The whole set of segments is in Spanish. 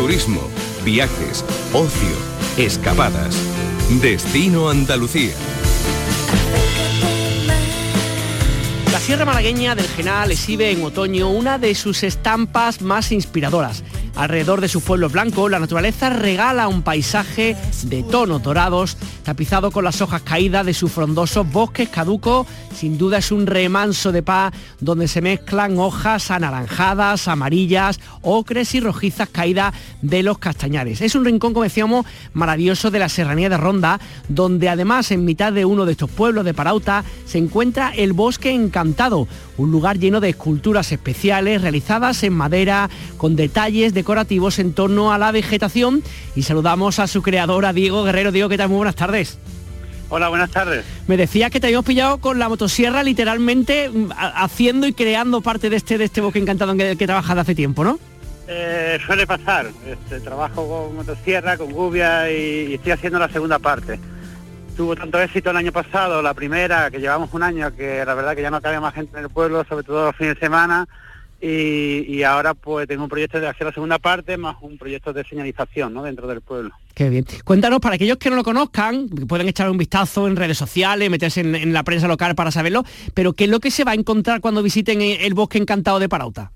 turismo, viajes, ocio, escapadas. Destino Andalucía. La Sierra Malagueña del Genal exhibe en otoño una de sus estampas más inspiradoras. Alrededor de sus pueblos blancos, la naturaleza regala un paisaje de tonos dorados, tapizado con las hojas caídas de sus frondosos bosques caducos. Sin duda es un remanso de paz donde se mezclan hojas anaranjadas, amarillas, ocres y rojizas caídas de los castañares. Es un rincón, como decíamos, maravilloso de la serranía de Ronda, donde además en mitad de uno de estos pueblos de Parauta se encuentra el Bosque Encantado, un lugar lleno de esculturas especiales realizadas en madera con detalles decorativos en torno a la vegetación y saludamos a su creadora Diego Guerrero. Diego, ¿qué tal? Muy buenas tardes. Hola, buenas tardes. Me decía que te habíamos pillado con la motosierra literalmente mm, haciendo y creando parte de este, de este bosque encantado en el que trabajas hace tiempo, ¿no? Eh, suele pasar. Este, trabajo con motosierra, con gubia y estoy haciendo la segunda parte tuvo tanto éxito el año pasado, la primera, que llevamos un año, que la verdad que ya no cabe más gente en el pueblo, sobre todo los fines de semana, y, ahora pues tengo un proyecto de hacer la segunda parte, más un proyecto de señalización ¿no? dentro del pueblo. Qué bien. Cuéntanos, para aquellos que no lo conozcan, pueden echar un vistazo en redes sociales, meterse en, la prensa local para saberlo, pero ¿qué es lo que se va a encontrar cuando visiten el Bosque Encantado de Parauta?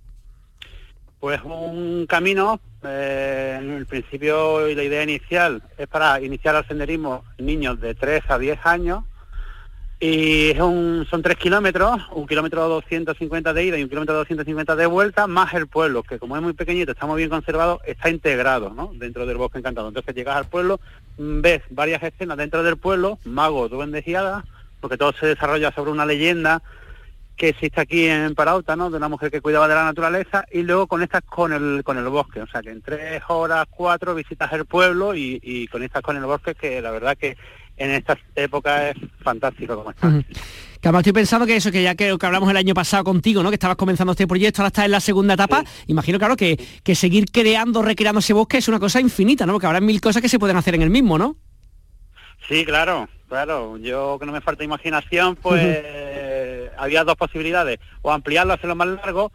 Pues un camino, eh, en el principio y la idea inicial es para iniciar el senderismo niños de 3 a 10 años y son tres kilómetros, un kilómetro 250 de ida y un kilómetro 250 de vuelta, más el pueblo, que como es muy pequeñito, está muy bien conservado, está integrado dentro del bosque encantado. Entonces llegas al pueblo, ves varias escenas dentro del pueblo, magos, duendes y hadas, porque todo se desarrolla sobre una leyenda que existe aquí en Parauta, ¿no? De una mujer que cuidaba de la naturaleza y luego conectas con el con el bosque, o sea que en tres horas, cuatro visitas el pueblo y, y conectas con el bosque que la verdad que en esta época es fantástico como está. Que además estoy pensando que eso, que ya que, que, hablamos el año pasado contigo, ¿no? Que estabas comenzando este proyecto, ahora estás en la segunda etapa. Imagino, claro, que, que seguir creando, recreando ese bosque es una cosa infinita, ¿no? Porque habrá mil cosas que se pueden hacer en el mismo, ¿no? Sí, claro, claro. Yo que no me falta imaginación, pues había dos posibilidades, o ampliarlo, hacerlo más largo,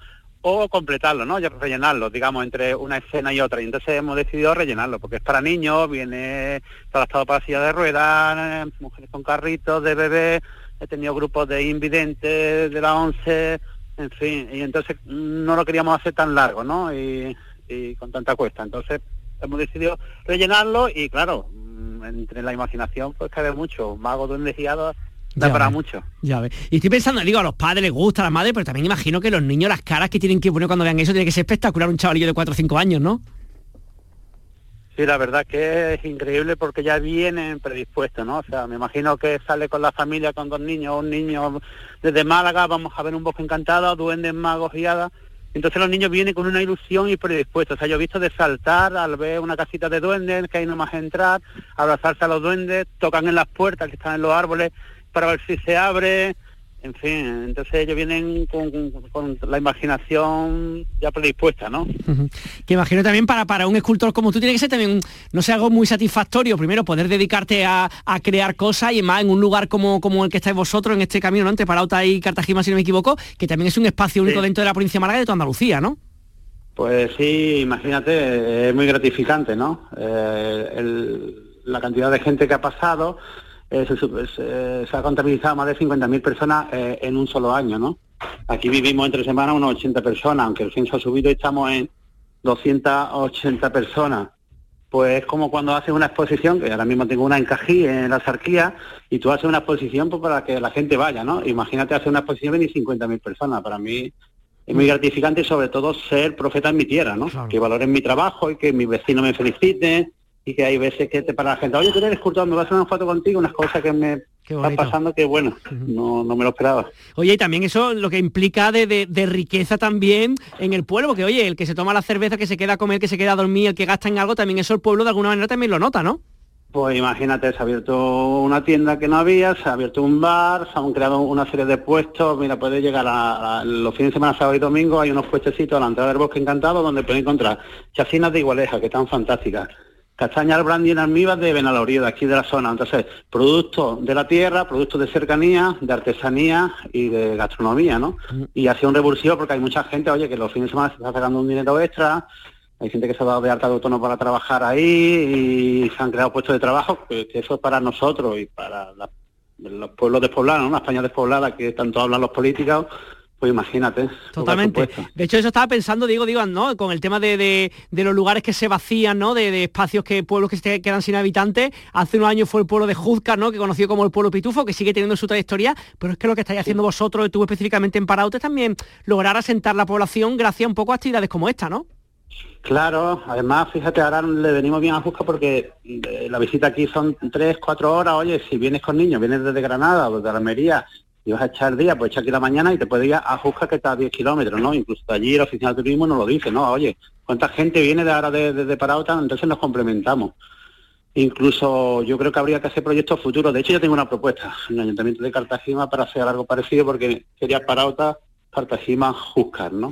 o completarlo, ¿no? Ya rellenarlo, digamos, entre una escena y otra. Y entonces hemos decidido rellenarlo, porque es para niños, viene adaptado para silla de ruedas, mujeres con carritos de bebé, he tenido grupos de invidentes de la ONCE, en fin, y entonces no lo queríamos hacer tan largo, ¿no? Y, y con tanta cuesta. Entonces hemos decidido rellenarlo y claro, mm, entre la imaginación pues cabe mucho, magos, duendes y hadas da para mucho. Ya ves. Y estoy pensando, digo, a los padres les gusta, a las madres, pero también imagino que los niños, las caras que tienen que poner cuando vean eso, tiene que ser espectacular un chavalillo de 4 o 5 años, ¿no? Sí, la verdad que es increíble porque ya vienen predispuestos, ¿no? O sea, me imagino que sale con la familia, con dos niños, un niño desde Málaga, vamos a ver un bosque encantado, duendes, magos y hadas. Entonces los niños vienen con una ilusión y predispuestos. O sea, yo he visto de saltar al ver una casita de duendes, que hay nomás entrar, abrazarse a los duendes, tocan en las puertas que están en los árboles para ver si se abre, en fin, entonces ellos vienen con, la imaginación ya predispuesta, ¿no? Que imagino también para, para un escultor como tú tiene que ser también, no sé, algo muy satisfactorio, primero poder dedicarte a, crear cosas y más en un lugar como, como el que estáis vosotros en este camino, ¿no? Entre Parauta y Cartagena, si no me equivoco, que también es un espacio único dentro de la provincia de Málaga y de toda Andalucía, ¿no? Pues sí, imagínate, es muy gratificante, ¿no? Eh, la cantidad de gente que ha pasado, eh, se, ha contabilizado más de 50.000 personas eh, en un solo año, ¿no? Aquí vivimos entre semanas unos 80 personas, aunque el censo ha subido y estamos en 280 personas. Pues es como cuando haces una exposición, que ahora mismo tengo una en Cají, en la Sarquía, y tú haces una exposición pues, para que la gente vaya, ¿no? Imagínate hacer una exposición y 50.000 personas. Para mí es muy gratificante y sobre todo ser profeta en mi tierra, ¿no? Que valoren mi trabajo y que mis vecinos me feliciten y que hay veces que te para la gente, oye, tú eres me vas a hacer una foto contigo, unas cosas que me están pasando que bueno, no, no, me lo esperaba. Oye, y también eso lo que implica de, de, riqueza también en el pueblo, porque oye, el que se toma la cerveza, que se queda a comer, que se queda a dormir, el que gasta en algo, también eso el pueblo de alguna manera también lo nota, ¿no? Pues imagínate, se ha abierto una tienda que no había, se ha abierto un bar, se han creado una serie de puestos, mira, puede llegar a, los fines de semana, sábado y domingo, hay unos puestecitos a la entrada del bosque encantado donde pueden encontrar chacinas de igualeja, que están fantásticas, castaña al brandy en almíbar de Benaloría, de aquí de la zona. Entonces, productos de la tierra, productos de cercanía, de artesanía y de gastronomía, ¿no? Mm. Y ha sido un revulsivo porque hay mucha gente, oye, que los fines de semana se está sacando un dinero extra, hay gente que se ha dado de alta de autónomo para trabajar ahí y se han creado puestos de trabajo, que, eso es para nosotros y para los pueblos despoblados, ¿no? una España despoblada que tanto hablan los políticos, pues imagínate. Totalmente. De hecho, eso estaba pensando, digo, digo, ¿no? Con el tema de, los lugares que se vacían, ¿no? De, espacios que, pueblos que se quedan sin habitantes. Hace unos años fue el pueblo de Juzca, ¿no? Que conoció como el pueblo Pitufo, que sigue teniendo su trayectoria, pero es que lo que estáis haciendo vosotros, tú específicamente en Paraute, también lograr asentar la población gracias un poco a actividades como esta, ¿no? Claro, además, fíjate, ahora le venimos bien a Juzca porque eh, la visita aquí son tres, cuatro horas, oye, si vienes con niños, vienes desde Granada o desde Almería, y vas a echar día, pues echa aquí la mañana y te puedes ir a Jusca que está a 10 kilómetros, ¿no? Incluso allí el oficial de turismo nos lo dice, ¿no? Oye, ¿cuánta gente viene de ahora desde de, de Parauta? Entonces nos complementamos. Incluso yo creo que habría que hacer proyectos futuros. De hecho, yo tengo una propuesta en el Ayuntamiento de Cartagena para hacer algo parecido porque sería Parauta, Cartagena, Juzcar, ¿no?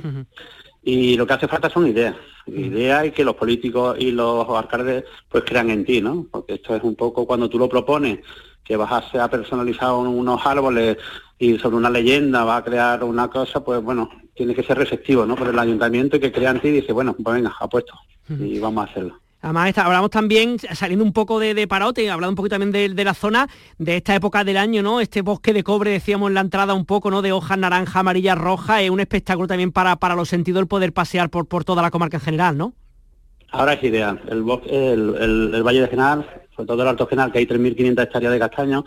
Y lo que hace falta son ideas. Ideas y que los políticos y los alcaldes pues crean en ti, ¿no? Porque esto es un poco cuando tú lo propones que vas a, ser personalizado unos árboles y sobre una leyenda va a crear una cosa, pues bueno, tiene que ser receptivo, ¿no? Por el ayuntamiento y que crea en ti y dice, bueno, pues venga, apuesto y vamos a hacerlo. Además, hablamos también, saliendo un poco de, de Parote, hablando un poquito también de, la zona, de esta época del año, ¿no? Este bosque de cobre, decíamos en la entrada un poco, ¿no? De hojas naranja, amarilla, roja, es un espectáculo también para, para los sentidos el poder pasear por, por toda la comarca en general, ¿no? Ahora es ideal. El, bosque, el, Valle de General, sobre todo el Alto General, que hay 3.500 hectáreas de castaño,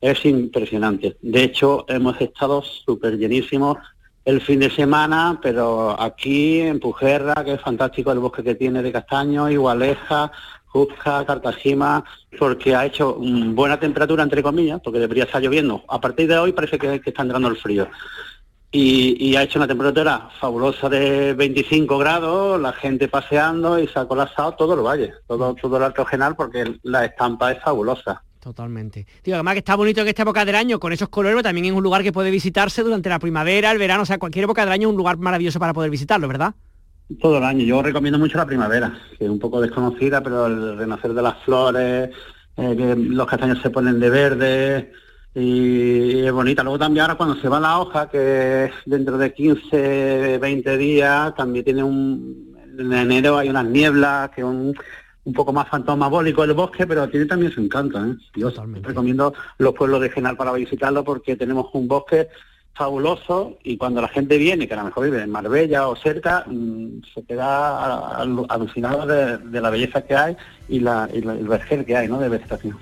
es impresionante. De hecho, hemos estado súper llenísimos el fin de semana, pero aquí en Pujerra, que es fantástico el bosque que tiene de castaño, Igualeja, Juzca, Cartagena, porque ha hecho buena temperatura, entre comillas, porque debería estar lloviendo. A partir de hoy parece que, está entrando el frío. Y, ha hecho una temperatura fabulosa de 25 grados, la gente paseando y se ha colapsado todo el valle, todo, todo el Alto General, porque la estampa es fabulosa. Totalmente. Tío, además que está bonito en esta época del año, con esos colores, también es un lugar que puede visitarse durante la primavera, el verano, o sea, cualquier época del año es un lugar maravilloso para poder visitarlo, ¿verdad? Todo el año. Yo recomiendo mucho la primavera, que es un poco desconocida, pero el renacer de las flores, eh, que los castaños se ponen de verde y es bonita. Luego también ahora cuando se va la hoja, que dentro de 15, 20 días, también tiene un... En enero hay unas nieblas, que un un poco más fantasmabólico el bosque, pero tiene también su encanto. ¿eh? Yo recomiendo los pueblos de Genal para visitarlo porque tenemos un bosque fabuloso y cuando la gente viene, que a lo mejor vive en Marbella o cerca, mm, se queda alucinado de, la belleza que hay y, la, el vergel que hay ¿no? de vegetación.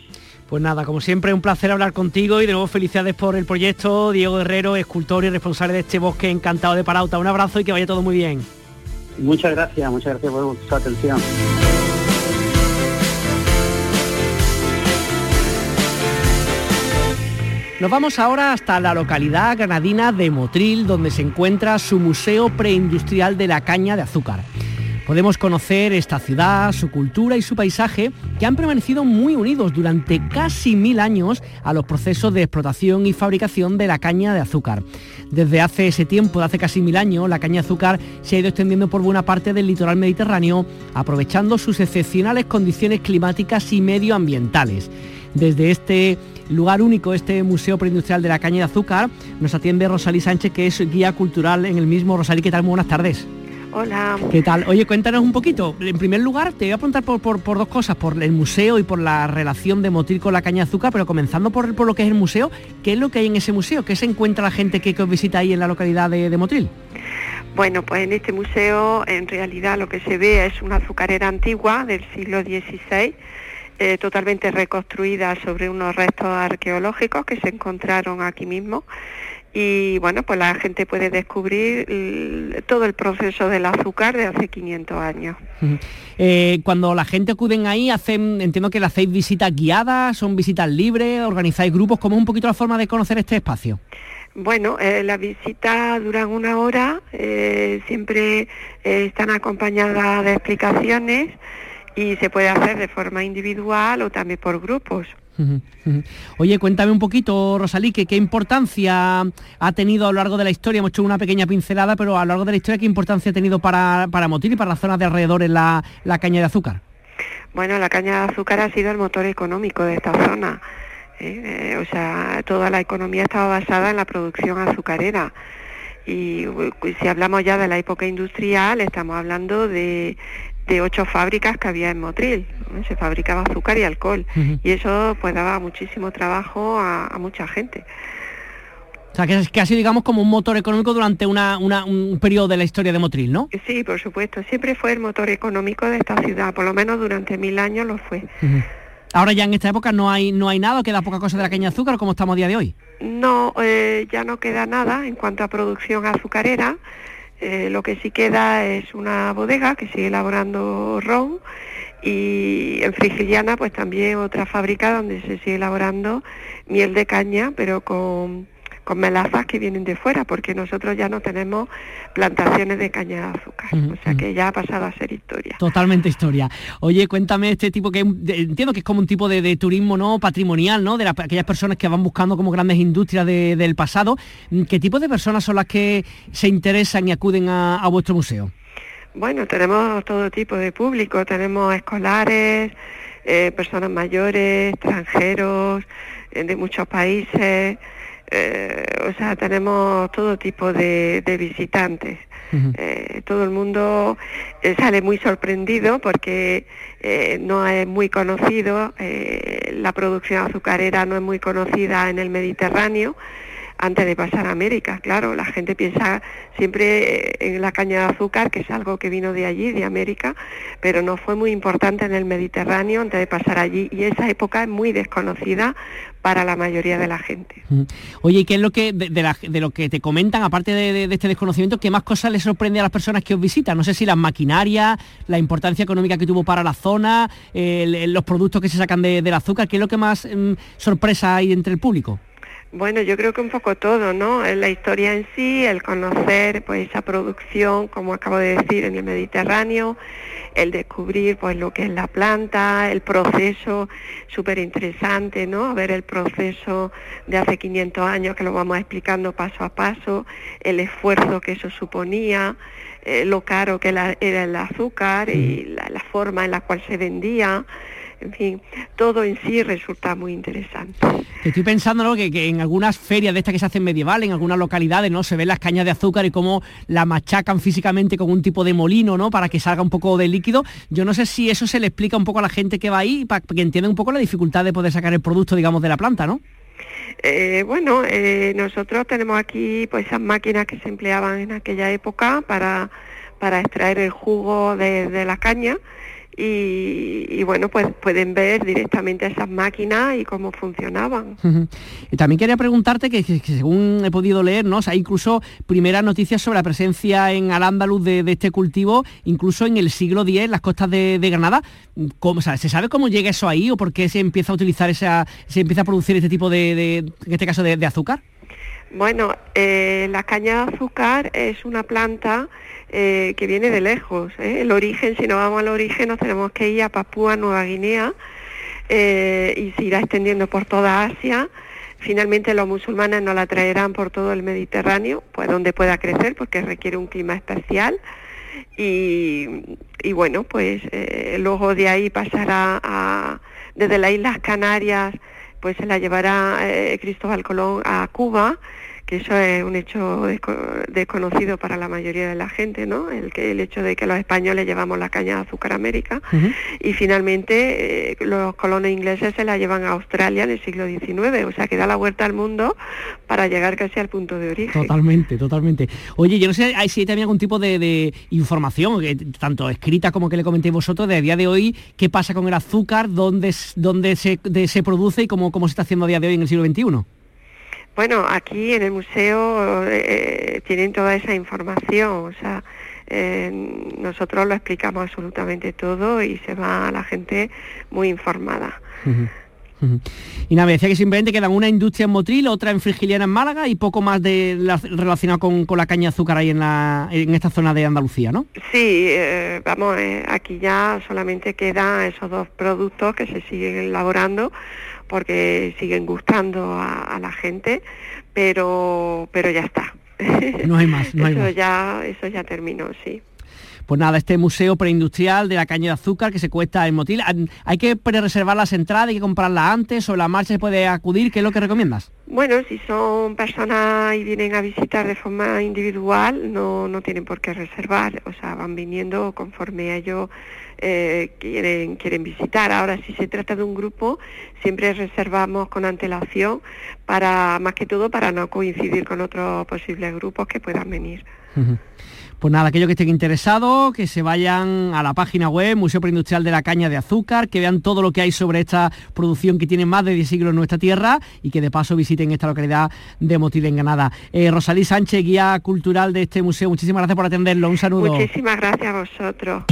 Pues nada, como siempre, un placer hablar contigo y de nuevo felicidades por el proyecto. Diego Guerrero, escultor y responsable de este bosque encantado de Parauta. Un abrazo y que vaya todo muy bien. Muchas gracias, muchas gracias por su atención. Nos vamos ahora hasta la localidad granadina de Motril, donde se encuentra su Museo Preindustrial de la Caña de Azúcar. Podemos conocer esta ciudad, su cultura y su paisaje, que han permanecido muy unidos durante casi mil años a los procesos de explotación y fabricación de la caña de azúcar. Desde hace ese tiempo, de hace casi mil años, la caña de azúcar se ha ido extendiendo por buena parte del litoral mediterráneo, aprovechando sus excepcionales condiciones climáticas y medioambientales. Desde este lugar único, este Museo Preindustrial de la Caña de Azúcar, nos atiende Rosalí Sánchez, que es guía cultural en el mismo. Rosalí, ¿qué tal? Muy buenas tardes. Hola. ¿Qué tal? Oye, cuéntanos un poquito. En primer lugar, te voy a preguntar por, dos cosas, por el museo y por la relación de Motril con la caña de azúcar, pero comenzando por, por, lo que es el museo, ¿qué es lo que hay en ese museo? ¿Qué se encuentra la gente que, os visita ahí en la localidad de, de Motril? Bueno, pues en este museo en realidad lo que se ve es una azucarera antigua del siglo XVI eh, totalmente reconstruida sobre unos restos arqueológicos que se encontraron aquí mismo y bueno, pues la gente puede descubrir todo el proceso del azúcar de hace 500 años. Eh, cuando la gente acuden ahí, hacen, entiendo que le hacéis visitas guiadas, son visitas libres, organizáis grupos, ¿cómo es un poquito la forma de conocer este espacio? Bueno, eh, las visitas duran una hora, siempre están acompañadas de explicaciones y se puede hacer de forma individual o también por grupos. Oye, cuéntame un poquito, Rosalí, ¿qué, ¿qué importancia ha tenido a lo largo de la historia? Hemos hecho una pequeña pincelada, pero a lo largo de la historia, ¿qué importancia ha tenido para, para Motil y para las zonas de alrededor en la, caña de azúcar? Bueno, la caña de azúcar ha sido el motor económico de esta zona. ¿eh? Eh, o sea, toda la economía estaba basada en la producción azucarera. Y si hablamos ya de la época industrial, estamos hablando de, de ocho fábricas que había en Motril. Se fabricaba azúcar y alcohol. Y eso pues daba muchísimo trabajo a, mucha gente. O sea, que es casi digamos como un motor económico durante una, un periodo de la historia de Motril, ¿no? Sí, por supuesto. Siempre fue el motor económico de esta ciudad, por lo menos durante mil años lo fue. Ahora ya en esta época no hay no hay nada, queda poca cosa de la caña de azúcar, como estamos a día de hoy. No, eh, ya no queda nada en cuanto a producción azucarera. Eh, lo que sí queda es una bodega que sigue elaborando ron y en Frigiliana pues también otra fábrica donde se sigue elaborando miel de caña pero con con melazas que vienen de fuera, porque nosotros ya no tenemos plantaciones de caña de azúcar, o sea que ya ha pasado a ser historia. Totalmente historia. Oye, cuéntame este tipo que entiendo que es como un tipo de, turismo no patrimonial, ¿no? De aquellas personas que van buscando como grandes industrias del pasado. ¿Qué tipo de personas son las que se interesan y acuden a, vuestro museo? Bueno, tenemos todo tipo de público, tenemos escolares, eh, personas mayores, extranjeros, eh, de muchos países. Eh, o sea, tenemos todo tipo de, visitantes. Eh, todo el mundo eh, sale muy sorprendido porque no es muy conocido, la producción azucarera no es muy conocida en el Mediterráneo antes de pasar a América. Claro, la gente piensa siempre eh, en la caña de azúcar, que es algo que vino de allí, de América, pero no fue muy importante en el Mediterráneo antes de pasar allí y esa época es muy desconocida para la mayoría de la gente. Oye, ¿y qué es lo que de, lo que te comentan, aparte de, este desconocimiento, qué más cosas les sorprende a las personas que os visitan? No sé si las maquinarias, la importancia económica que tuvo para la zona, los productos que se sacan del azúcar, ¿qué es lo que más mm, sorpresa hay entre el público? Bueno, yo creo que un poco todo, ¿no? La historia en sí, el conocer pues esa producción, como acabo de decir, en el Mediterráneo, el descubrir pues lo que es la planta, el proceso súper interesante, ¿no? Ver el proceso de hace 500 años que lo vamos explicando paso a paso, el esfuerzo que eso suponía, eh, lo caro que era el azúcar y la forma en la cual se vendía en fin, todo en sí resulta muy interesante. Estoy pensando que, en algunas ferias de estas que se hacen medieval, en algunas localidades, ¿no? Se ven las cañas de azúcar y cómo la machacan físicamente con un tipo de molino, ¿no? Para que salga un poco de líquido. Yo no sé si eso se le explica un poco a la gente que va ahí, para que entienda un poco la dificultad de poder sacar el producto, digamos, de la planta, ¿no? Eh, bueno, eh, nosotros tenemos aquí pues esas máquinas que se empleaban en aquella época para, para extraer el jugo de la caña y, bueno, pues pueden ver directamente esas máquinas y cómo funcionaban. y también quería preguntarte que, según he podido leer, ¿no? hay incluso primeras noticias sobre la presencia en Al-Ándalus de, este cultivo, incluso en el siglo X, en las costas de, Granada. ¿Cómo, ¿Se sabe cómo llega eso ahí o por qué se empieza a utilizar esa, se empieza a producir este tipo de, en este caso, de, azúcar? Bueno, eh, la caña de azúcar es una planta eh, que viene de lejos. ¿eh? El origen, si no vamos al origen, nos tenemos que ir a Papúa Nueva Guinea eh, y se irá extendiendo por toda Asia. Finalmente los musulmanes nos la traerán por todo el Mediterráneo, pues donde pueda crecer, porque requiere un clima especial. Y, bueno, pues luego de ahí pasará a, desde las Islas Canarias, pues se la llevará Cristóbal Colón a Cuba que eso es un hecho desconocido para la mayoría de la gente, ¿no? El, que, el hecho de que los españoles llevamos la caña de azúcar a América y finalmente eh, los colonos ingleses se la llevan a Australia en el siglo XIX, o sea que da la vuelta al mundo para llegar casi al punto de origen. Totalmente, totalmente. Oye, yo no sé si hay también algún tipo de, información, tanto escrita como que le comentéis vosotros, de a día de hoy, qué pasa con el azúcar, dónde, dónde se, se produce y cómo, cómo se está haciendo a día de hoy en el siglo XXI. Bueno, aquí en el museo eh, tienen toda esa información, o sea, eh, nosotros lo explicamos absolutamente todo y se va a la gente muy informada. Y nada, me decía que simplemente quedan una industria en Motril, otra en Frigiliana en Málaga y poco más de relacionado con, la caña de azúcar ahí en, la, en esta zona de Andalucía, ¿no? Sí, eh, vamos, aquí ya solamente quedan esos dos productos que se siguen elaborando porque siguen gustando a, la gente, pero, pero ya está. No hay más, no hay eso más. Ya, eso ya terminó, sí. Pues nada, este museo preindustrial de la caña de azúcar que se cuesta en Motil, ¿hay que reservar las entradas, hay que comprarlas antes o la marcha se puede acudir? ¿Qué es lo que recomiendas? Bueno, si son personas y vienen a visitar de forma individual, no, no tienen por qué reservar, o sea, van viniendo conforme ellos eh, quieren, quieren visitar. Ahora, si se trata de un grupo, siempre reservamos con antelación para, más que todo, para no coincidir con otros posibles grupos que puedan venir. Pues nada, aquellos que estén interesados, que se vayan a la página web Museo Preindustrial de la Caña de Azúcar, que vean todo lo que hay sobre esta producción que tiene más de 10 siglos en nuestra tierra y que de paso visiten esta localidad de Motil en Granada. Eh, Rosalí Sánchez, guía cultural de este museo, muchísimas gracias por atenderlo. Un saludo. Muchísimas gracias a vosotros.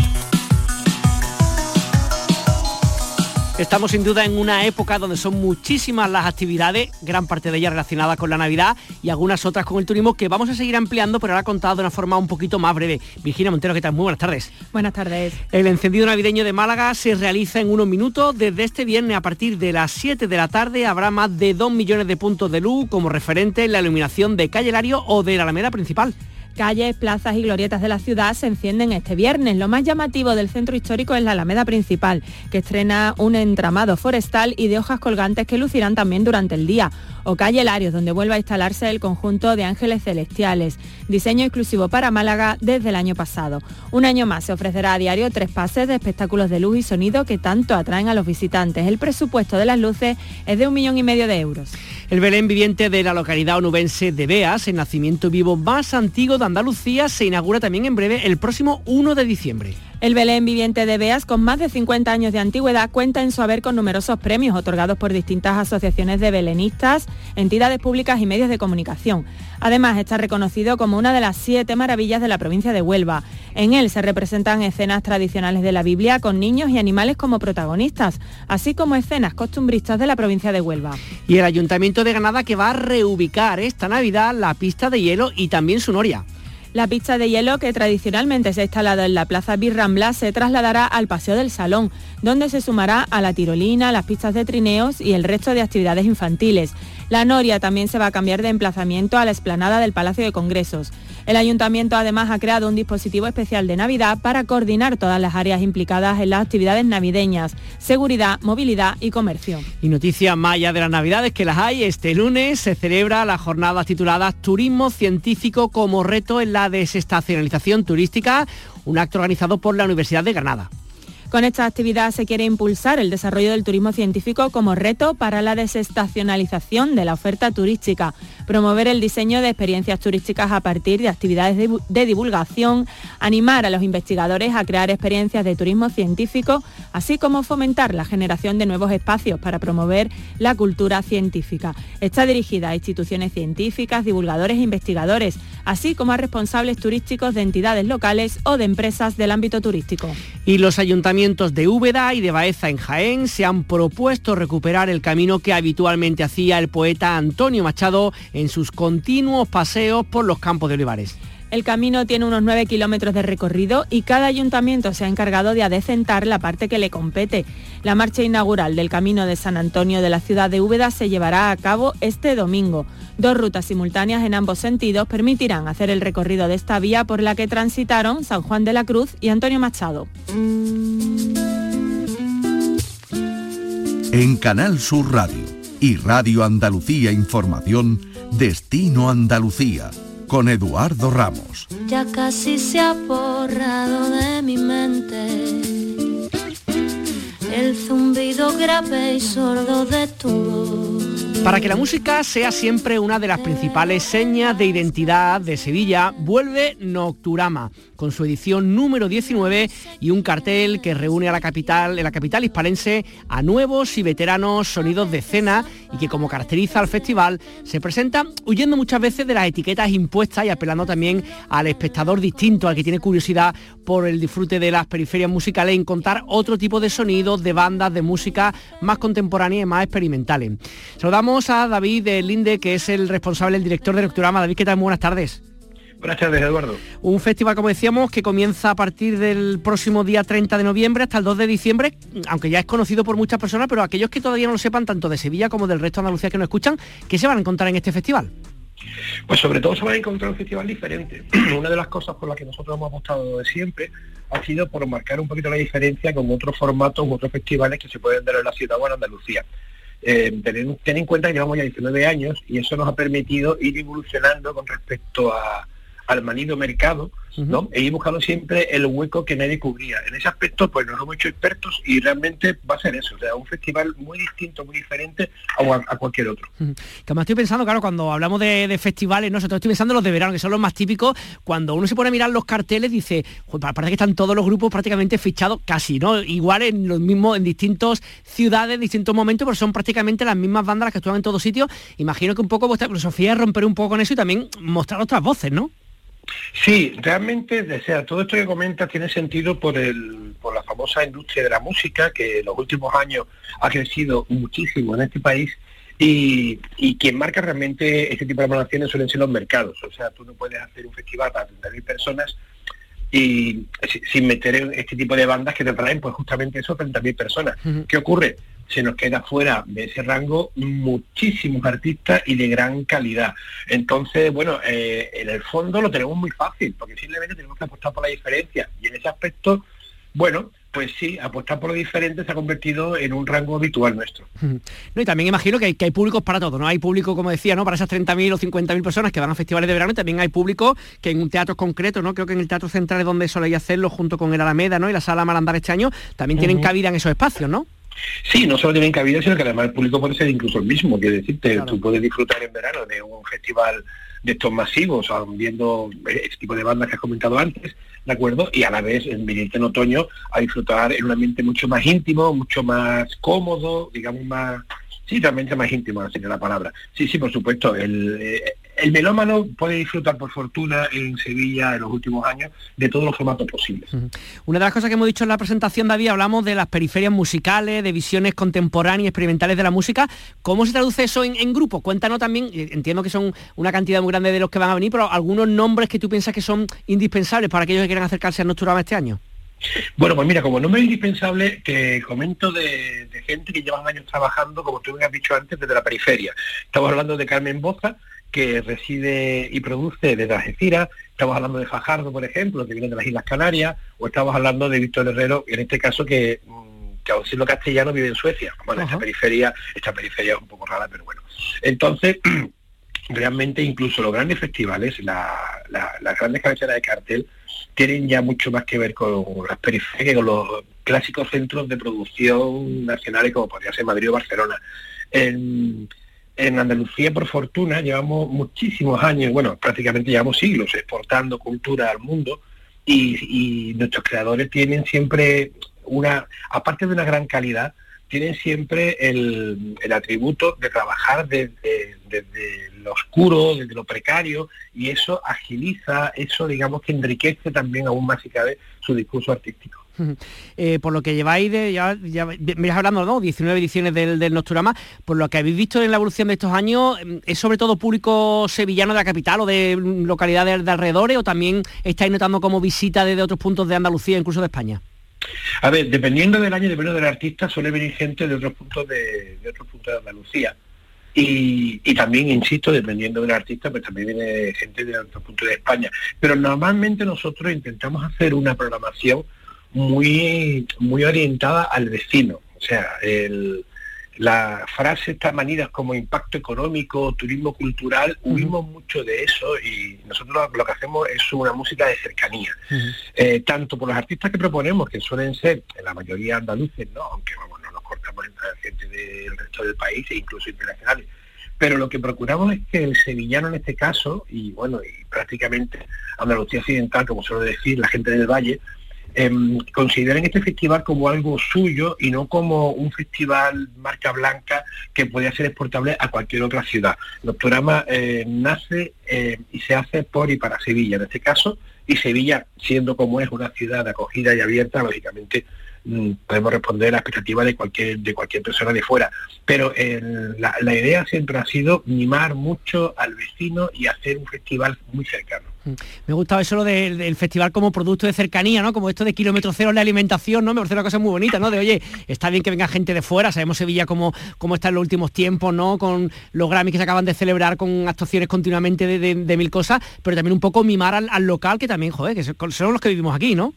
Estamos sin duda en una época donde son muchísimas las actividades, gran parte de ellas relacionadas con la Navidad y algunas otras con el turismo que vamos a seguir ampliando, pero ahora contado de una forma un poquito más breve. Virginia Montero, ¿qué tal? Muy buenas tardes. Buenas tardes. El encendido navideño de Málaga se realiza en unos minutos. Desde este viernes a partir de las 7 de la tarde habrá más de 2 millones de puntos de luz como referente en la iluminación de Calle Lario o de la Alameda principal. Calles, plazas y glorietas de la ciudad se encienden este viernes. Lo más llamativo del centro histórico es la Alameda principal, que estrena un entramado forestal y de hojas colgantes que lucirán también durante el día. O calle Larios, donde vuelve a instalarse el conjunto de ángeles celestiales, diseño exclusivo para Málaga desde el año pasado. Un año más se ofrecerá a diario tres pases de espectáculos de luz y sonido que tanto atraen a los visitantes. El presupuesto de las luces es de un millón y medio de euros. El Belén viviente de la localidad onubense de Beas, el nacimiento vivo más antiguo de Andalucía, se inaugura también en breve el próximo 1 de diciembre. El Belén viviente de Beas, con más de 50 años de antigüedad, cuenta en su haber con numerosos premios otorgados por distintas asociaciones de belenistas, entidades públicas y medios de comunicación. Además, está reconocido como una de las siete maravillas de la provincia de Huelva. En él se representan escenas tradicionales de la Biblia con niños y animales como protagonistas, así como escenas costumbristas de la provincia de Huelva. Y el Ayuntamiento de Granada que va a reubicar esta Navidad la pista de hielo y también su noria. La pista de hielo que tradicionalmente se ha instalado en la Plaza Birrambla se trasladará al Paseo del Salón, donde se sumará a la tirolina, las pistas de trineos y el resto de actividades infantiles. La Noria también se va a cambiar de emplazamiento a la explanada del Palacio de Congresos. El ayuntamiento además ha creado un dispositivo especial de Navidad para coordinar todas las áreas implicadas en las actividades navideñas, seguridad, movilidad y comercio. Y noticias más allá de las Navidades que las hay, este lunes se celebra la jornada titulada Turismo Científico como reto en la desestacionalización turística, un acto organizado por la Universidad de Granada. Con esta actividad se quiere impulsar el desarrollo del turismo científico como reto para la desestacionalización de la oferta turística, promover el diseño de experiencias turísticas a partir de actividades de, divulgación, animar a los investigadores a crear experiencias de turismo científico, así como fomentar la generación de nuevos espacios para promover la cultura científica. Está dirigida a instituciones científicas, divulgadores e investigadores, así como a responsables turísticos de entidades locales o de empresas del ámbito turístico. Y los ayuntamientos de Úbeda y de Baeza en Jaén se han propuesto recuperar el camino que habitualmente hacía el poeta Antonio Machado en sus continuos paseos por los campos de olivares. El camino tiene unos 9 kilómetros de recorrido y cada ayuntamiento se ha encargado de adecentar la parte que le compete. La marcha inaugural del Camino de San Antonio de la ciudad de Úbeda se llevará a cabo este domingo. Dos rutas simultáneas en ambos sentidos permitirán hacer el recorrido de esta vía por la que transitaron San Juan de la Cruz y Antonio Machado. En Canal Sur Radio y Radio Andalucía Información, Destino Andalucía con Eduardo Ramos. Ya casi se ha borrado de mi mente el zumbido grave y sordo de tu. Para que la música sea siempre una de las principales señas de identidad de Sevilla, vuelve Nocturama con su edición número 19 y un cartel que reúne a la capital, en la capital hispalense a nuevos y veteranos sonidos de escena y que como caracteriza al festival se presenta huyendo muchas veces de las etiquetas impuestas y apelando también al espectador distinto, al que tiene curiosidad por el disfrute de las periferias musicales en contar otro tipo de sonidos, de bandas, de música más contemporánea y más experimentales. Saludamos a David Linde, que es el responsable, el director de Nocturama. David, ¿qué tal? Muy buenas tardes. Buenas tardes, Eduardo. Un festival, como decíamos, que comienza a partir del próximo día 30 de noviembre hasta el 2 de diciembre, aunque ya es conocido por muchas personas, pero aquellos que todavía no lo sepan, tanto de Sevilla como del resto de Andalucía que nos escuchan, ¿qué se van a encontrar en este festival? Pues sobre todo se va a encontrar un festival diferente. Una de las cosas por las que nosotros hemos apostado de siempre ha sido por marcar un poquito la diferencia con otros formatos otros festivales que se pueden dar en la ciudad o en Andalucía. Eh, ten, en cuenta que llevamos ya 19 años y eso nos ha permitido ir evolucionando con respecto a, al manido mercado, ¿no? E ir buscando siempre el hueco que nadie cubría. En ese aspecto, pues nos hemos hecho expertos y realmente va a ser eso, o sea, un festival muy distinto, muy diferente a, cualquier otro. Que me estoy pensando, claro, cuando hablamos de, festivales, no estoy pensando en los de verano, que son los más típicos, cuando uno se pone a mirar los carteles, dice, parece que están todos los grupos prácticamente fichados casi, ¿no? Igual en los mismos, en distintas ciudades, distintos momentos, pero son prácticamente las mismas bandas las que actúan en todos sitios. Imagino que un poco vuestra filosofía es romper un poco con eso y también mostrar otras voces, ¿no? Sí, realmente, o sea, todo esto que comentas tiene sentido por, el, por la famosa industria de la música, que en los últimos años ha crecido muchísimo en este país y, quien marca realmente este tipo de programaciones suelen ser los mercados. O sea, tú no puedes hacer un festival para 30.000 personas y sin meter este tipo de bandas que te traen pues justamente eso 30.000 personas. ¿Qué ocurre? Se nos queda fuera de ese rango muchísimos artistas y de gran calidad. Entonces, bueno, eh, en el fondo lo tenemos muy fácil, porque simplemente tenemos que apostar por la diferencia. Y en ese aspecto, bueno, pues sí, apostar por lo diferente se ha convertido en un rango habitual nuestro. No, y también imagino que hay, que hay públicos para todo, ¿no? Hay público, como decía, ¿no? Para esas 30.000 o 50.000 personas que van a festivales de verano y también hay público que en un teatro concreto, ¿no? Creo que en el Teatro Central es donde soléis hacerlo junto con el Alameda, ¿no? Y la Sala Malandar este año, también tienen cabida en esos espacios, ¿no? Sí, no solo tienen cabida, sino que además el público puede ser incluso el mismo. Quiere decirte, tú puedes disfrutar en verano de un festival de estos masivos, viendo este tipo de bandas que has comentado antes, ¿de acuerdo? Y a la vez en venirte en otoño a disfrutar en un ambiente mucho más íntimo, mucho más cómodo, digamos más... Sí, realmente más íntimo, sería la palabra. Sí, sí, por supuesto. El, eh, el melómano puede disfrutar por fortuna en Sevilla en los últimos años de todos los formatos posibles. Una de las cosas que hemos dicho en la presentación, David, hablamos de las periferias musicales, de visiones contemporáneas, experimentales de la música. ¿Cómo se traduce eso en, grupo? Cuéntanos también, eh, entiendo que son una cantidad muy grande de los que van a venir, pero algunos nombres que tú piensas que son indispensables para aquellos que quieran acercarse a Nocturama este año. Bueno, pues mira, como nombre indispensable, que comento de, de gente que llevan años trabajando, como tú me has dicho antes, desde la periferia. Estamos hablando de Carmen Boza, que reside y produce desde Algeciras, estamos hablando de Fajardo, por ejemplo, que viene de las Islas Canarias, o estamos hablando de Víctor Herrero, en este caso que, mm, que aun siendo castellano vive en Suecia. Bueno, esta periferia, esta periferia es un poco rara, pero bueno. Entonces, realmente incluso los grandes festivales, las grandes cabeceras de cartel, tienen ya mucho más que ver con las periferias que con los clásicos centros de producción nacionales como podría ser Madrid o Barcelona. En, en Andalucía, por fortuna, llevamos muchísimos años, bueno, prácticamente llevamos siglos exportando cultura al mundo y, nuestros creadores tienen siempre una, aparte de una gran calidad, tienen siempre el, atributo de trabajar desde, desde, lo oscuro, desde lo precario, y eso agiliza, eso digamos que enriquece también aún más si cabe su discurso artístico. Eh, por lo que lleváis de, ya, ya hablando, ¿no? 19 ediciones del, del, Nocturama, por lo que habéis visto en la evolución de estos años, mm, ¿es sobre todo público sevillano de la capital o de mm, localidades de alrededores o también estáis notando como visita desde otros puntos de Andalucía, incluso de España? A ver, dependiendo del año, dependiendo del artista, suele venir gente de otros puntos de, otros puntos de Andalucía. Y, y, también, insisto, dependiendo del artista, pues también viene gente de otros puntos de España. Pero normalmente nosotros intentamos hacer una programación muy, muy orientada al vecino. O sea, el, la frase estas manidas como impacto económico, turismo cultural, huimos mucho de eso y nosotros lo, que hacemos es una música de cercanía. Eh, tanto por los artistas que proponemos, que suelen ser en la mayoría andaluces, ¿no? aunque vamos, no nos cortamos entre gente del resto del país e incluso internacionales. Pero lo que procuramos es que el sevillano en este caso, y bueno, y prácticamente Andalucía Occidental, como suele decir la gente del Valle, eh, consideren este festival como algo suyo y no como un festival marca blanca que podría ser exportable a cualquier otra ciudad. Doctorama eh, nace eh, y se hace por y para Sevilla en este caso, y Sevilla, siendo como es una ciudad acogida y abierta, lógicamente mm, podemos responder a la expectativa de cualquier, de cualquier persona de fuera. Pero la, la idea siempre ha sido mimar mucho al vecino y hacer un festival muy cercano. Me gustaba eso lo del festival como producto de cercanía, ¿no? Como esto de kilómetro cero en la alimentación, ¿no? Me parece una cosa muy bonita, ¿no? De oye, está bien que venga gente de fuera, sabemos Sevilla cómo, cómo está en los últimos tiempos, ¿no? Con los Grammys que se acaban de celebrar con actuaciones continuamente de, mil cosas, pero también un poco mimar al, local que también, joder, que son los que vivimos aquí, ¿no?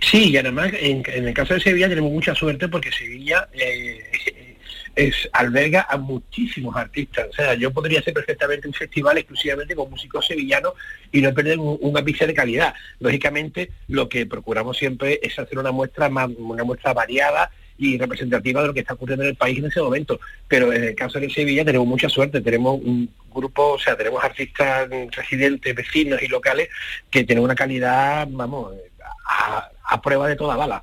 Sí, y además en, el caso de Sevilla tenemos mucha suerte porque Sevilla eh, es, alberga a muchísimos artistas. O sea, yo podría hacer perfectamente un festival exclusivamente con músicos sevillanos y no perder un, un ápice de calidad. Lógicamente, lo que procuramos siempre es hacer una muestra más, una muestra variada y representativa de lo que está ocurriendo en el país en ese momento. Pero en el caso de Sevilla tenemos mucha suerte, tenemos un grupo, o sea, tenemos artistas residentes, vecinos y locales que tienen una calidad, vamos, a, prueba de toda bala.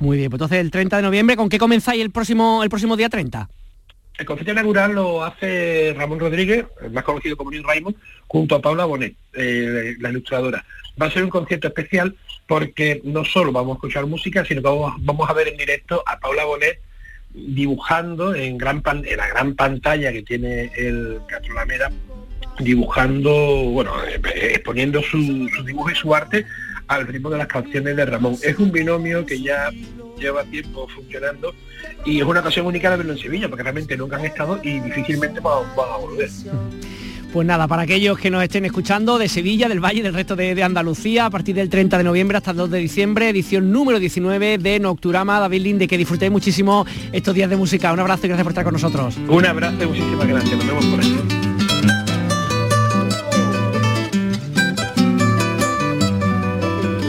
Muy bien, pues entonces el 30 de noviembre, ¿con qué comenzáis el próximo, el próximo día 30? El concierto inaugural lo hace Ramón Rodríguez, más conocido como Neil Raymond, junto a Paula Bonet, eh, la ilustradora. Va a ser un concierto especial porque no solo vamos a escuchar música, sino que vamos, a ver en directo a Paula Bonet dibujando en, la gran pantalla que tiene el Teatro Lameda, dibujando, bueno, eh, exponiendo su dibujo y su arte al ritmo de las canciones de Ramón. Es un binomio que ya lleva tiempo funcionando y es una ocasión única de verlo en Sevilla, porque realmente nunca han estado y difícilmente van, a volver. Pues nada, para aquellos que nos estén escuchando de Sevilla, del Valle, del resto de, Andalucía, a partir del 30 de noviembre hasta el 2 de diciembre, edición número 19 de Nocturama, David Linde, que disfrutéis muchísimo estos días de música. Un abrazo y gracias por estar con nosotros. Un abrazo y muchísimas gracias. Nos vemos por aquí.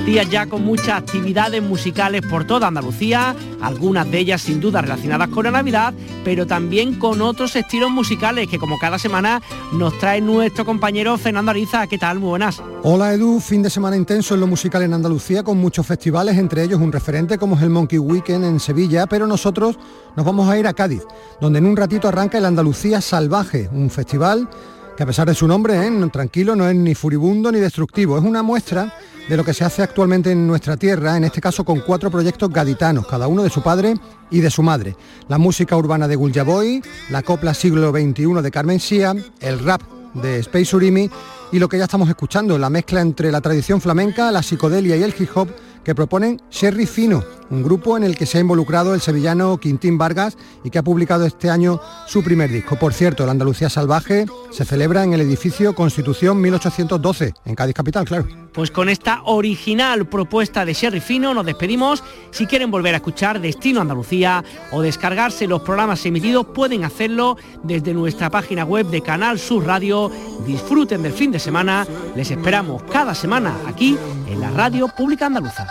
Días ya con muchas actividades musicales por toda Andalucía, algunas de ellas sin duda relacionadas con la Navidad, pero también con otros estilos musicales que como cada semana nos trae nuestro compañero Fernando Ariza. ¿Qué tal? Muy buenas. Hola Edu, fin de semana intenso en lo musical en Andalucía con muchos festivales, entre ellos un referente como es el Monkey Weekend en Sevilla, pero nosotros nos vamos a ir a Cádiz, donde en un ratito arranca el Andalucía Salvaje, un festival que a pesar de su nombre, ¿eh? tranquilo, no es ni furibundo ni destructivo, es una muestra de lo que se hace actualmente en nuestra tierra, en este caso con cuatro proyectos gaditanos, cada uno de su padre y de su madre. La música urbana de Gulja Boy, la copla siglo XXI de Carmen Sia, el rap de Space Urimi y lo que ya estamos escuchando, la mezcla entre la tradición flamenca, la psicodelia y el hip hop que proponen Sherry Fino, un grupo en el que se ha involucrado el sevillano Quintín Vargas y que ha publicado este año su primer disco. Por cierto, la Andalucía Salvaje se celebra en el edificio Constitución 1812, en Cádiz Capital, claro. Pues con esta original propuesta de Sherry Fino nos despedimos. Si quieren volver a escuchar Destino Andalucía o descargarse los programas emitidos, pueden hacerlo desde nuestra página web de Canal Sur Radio. Disfruten del fin de semana. Les esperamos cada semana aquí en la Radio Pública Andaluza.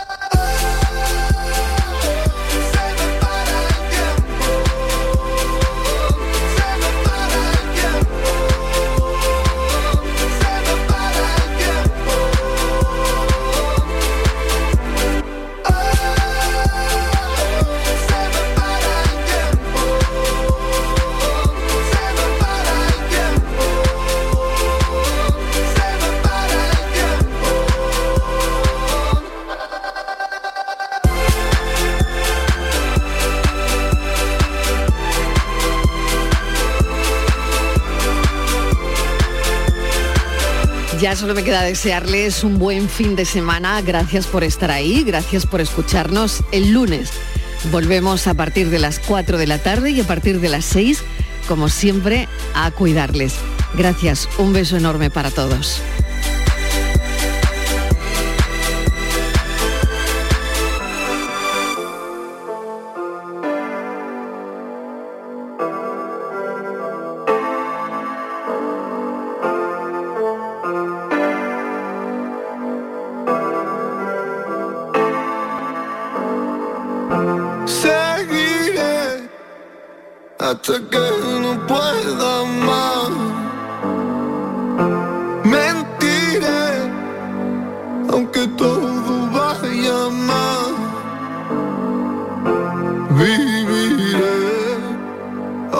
Ya solo me queda desearles un buen fin de semana. Gracias por estar ahí, gracias por escucharnos. El lunes volvemos a partir de las 4 de la tarde y a partir de las 6, como siempre, a cuidarles. Gracias, un beso enorme para todos.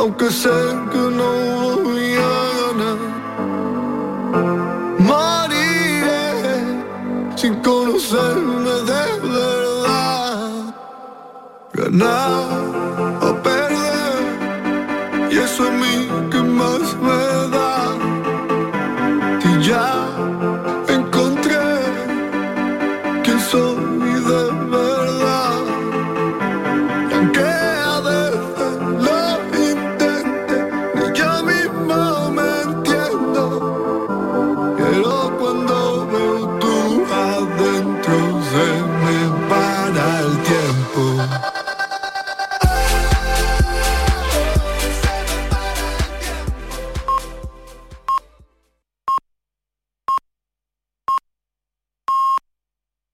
Aunque sé que no voy a ganar. Moriré sin conocerme de verdad. Ganar